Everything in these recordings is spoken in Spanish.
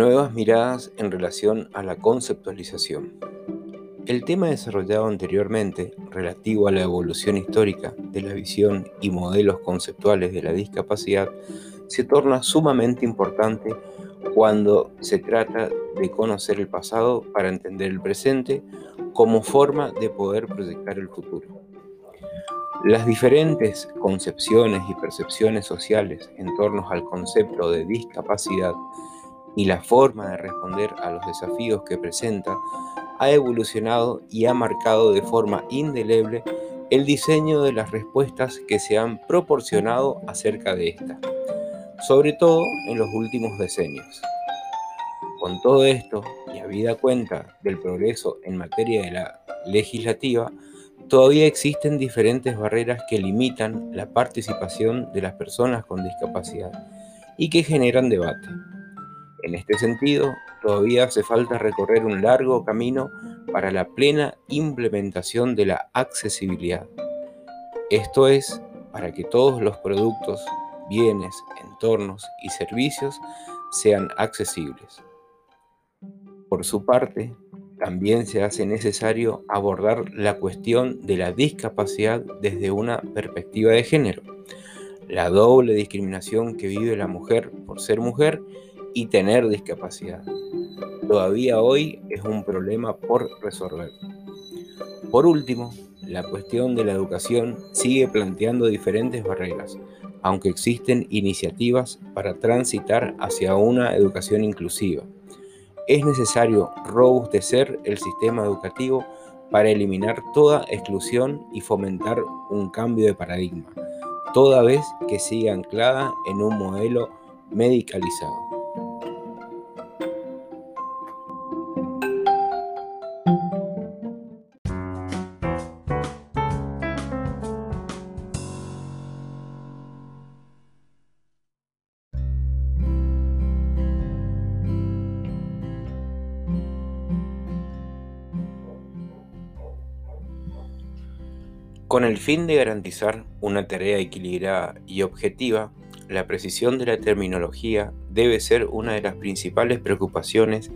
Nuevas miradas en relación a la conceptualización. El tema desarrollado anteriormente, relativo a la evolución histórica de la visión y modelos conceptuales de la discapacidad, se torna sumamente importante cuando se trata de conocer el pasado para entender el presente como forma de poder proyectar el futuro. Las diferentes concepciones y percepciones sociales en torno al concepto de discapacidad y la forma de responder a los desafíos que presenta ha evolucionado y ha marcado de forma indeleble el diseño de las respuestas que se han proporcionado acerca de esta, sobre todo en los últimos decenios. Con todo esto, y habida cuenta del progreso en materia de la legislativa, todavía existen diferentes barreras que limitan la participación de las personas con discapacidad y que generan debate. En este sentido, todavía hace falta recorrer un largo camino para la plena implementación de la accesibilidad. Esto es, para que todos los productos, bienes, entornos y servicios sean accesibles. Por su parte, también se hace necesario abordar la cuestión de la discapacidad desde una perspectiva de género, la doble discriminación que vive la mujer por ser mujer y tener discapacidad. Todavía hoy es un problema por resolver. Por último, la cuestión de la educación sigue planteando diferentes barreras, aunque existen iniciativas para transitar hacia una educación inclusiva. Es necesario robustecer el sistema educativo para eliminar toda exclusión y fomentar un cambio de paradigma, toda vez que siga anclada en un modelo medicalizado. Con el fin de garantizar una tarea equilibrada y objetiva, la precisión de la terminología debe ser una de las principales preocupaciones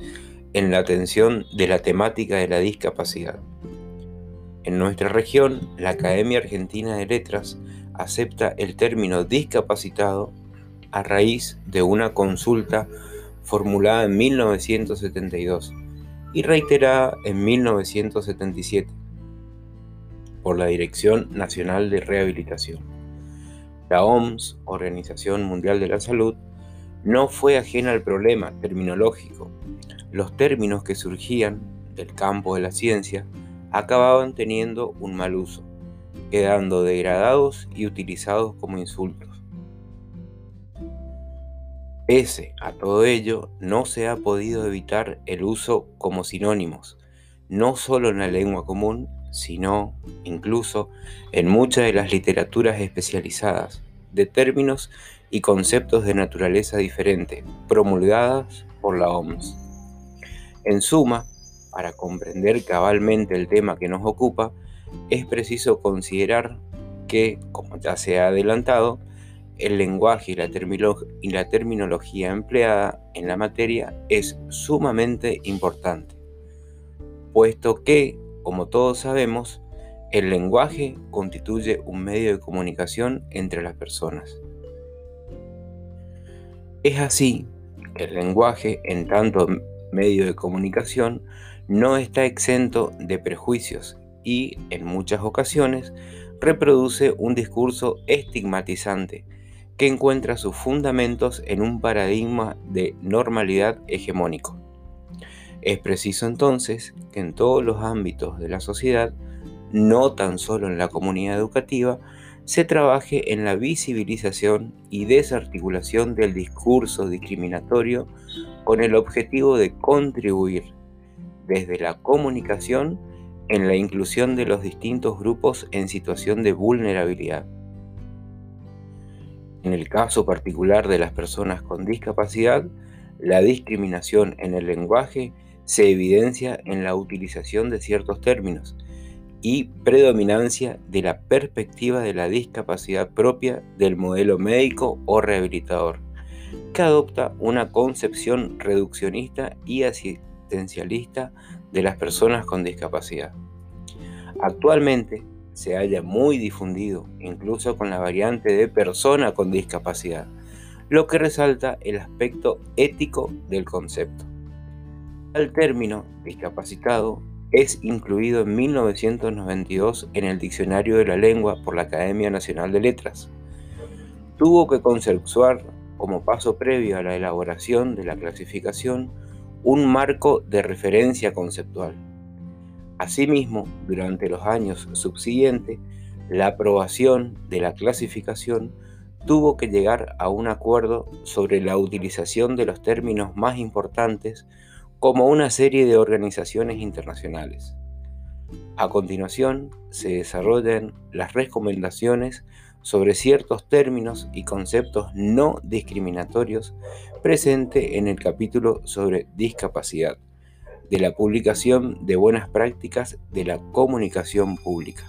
en la atención de la temática de la discapacidad. En nuestra región, la Academia Argentina de Letras acepta el término discapacitado a raíz de una consulta formulada en 1972 y reiterada en 1977 por la Dirección Nacional de Rehabilitación. La OMS, Organización Mundial de la Salud, no fue ajena al problema terminológico. Los términos que surgían del campo de la ciencia acababan teniendo un mal uso, quedando degradados y utilizados como insultos. Pese a todo ello, no se ha podido evitar el uso como sinónimos, no solo en la lengua común, sino incluso en muchas de las literaturas especializadas de términos y conceptos de naturaleza diferente, promulgadas por la OMS. En suma, para comprender cabalmente el tema que nos ocupa, es preciso considerar que, como ya se ha adelantado, el lenguaje y la, y la terminología empleada en la materia es sumamente importante, puesto que como todos sabemos, el lenguaje constituye un medio de comunicación entre las personas. Es así que el lenguaje, en tanto medio de comunicación, no está exento de prejuicios y, en muchas ocasiones, reproduce un discurso estigmatizante que encuentra sus fundamentos en un paradigma de normalidad hegemónico. Es preciso entonces que en todos los ámbitos de la sociedad, no tan solo en la comunidad educativa, se trabaje en la visibilización y desarticulación del discurso discriminatorio con el objetivo de contribuir desde la comunicación en la inclusión de los distintos grupos en situación de vulnerabilidad. En el caso particular de las personas con discapacidad, la discriminación en el lenguaje se evidencia en la utilización de ciertos términos y predominancia de la perspectiva de la discapacidad propia del modelo médico o rehabilitador, que adopta una concepción reduccionista y asistencialista de las personas con discapacidad. Actualmente se halla muy difundido, incluso con la variante de persona con discapacidad, lo que resalta el aspecto ético del concepto. El término discapacitado es incluido en 1992 en el Diccionario de la Lengua por la Academia Nacional de Letras. Tuvo que consensuar como paso previo a la elaboración de la clasificación un marco de referencia conceptual. Asimismo, durante los años subsiguientes, la aprobación de la clasificación tuvo que llegar a un acuerdo sobre la utilización de los términos más importantes como una serie de organizaciones internacionales. A continuación, se desarrollan las recomendaciones sobre ciertos términos y conceptos no discriminatorios presente en el capítulo sobre discapacidad de la publicación de buenas prácticas de la comunicación pública.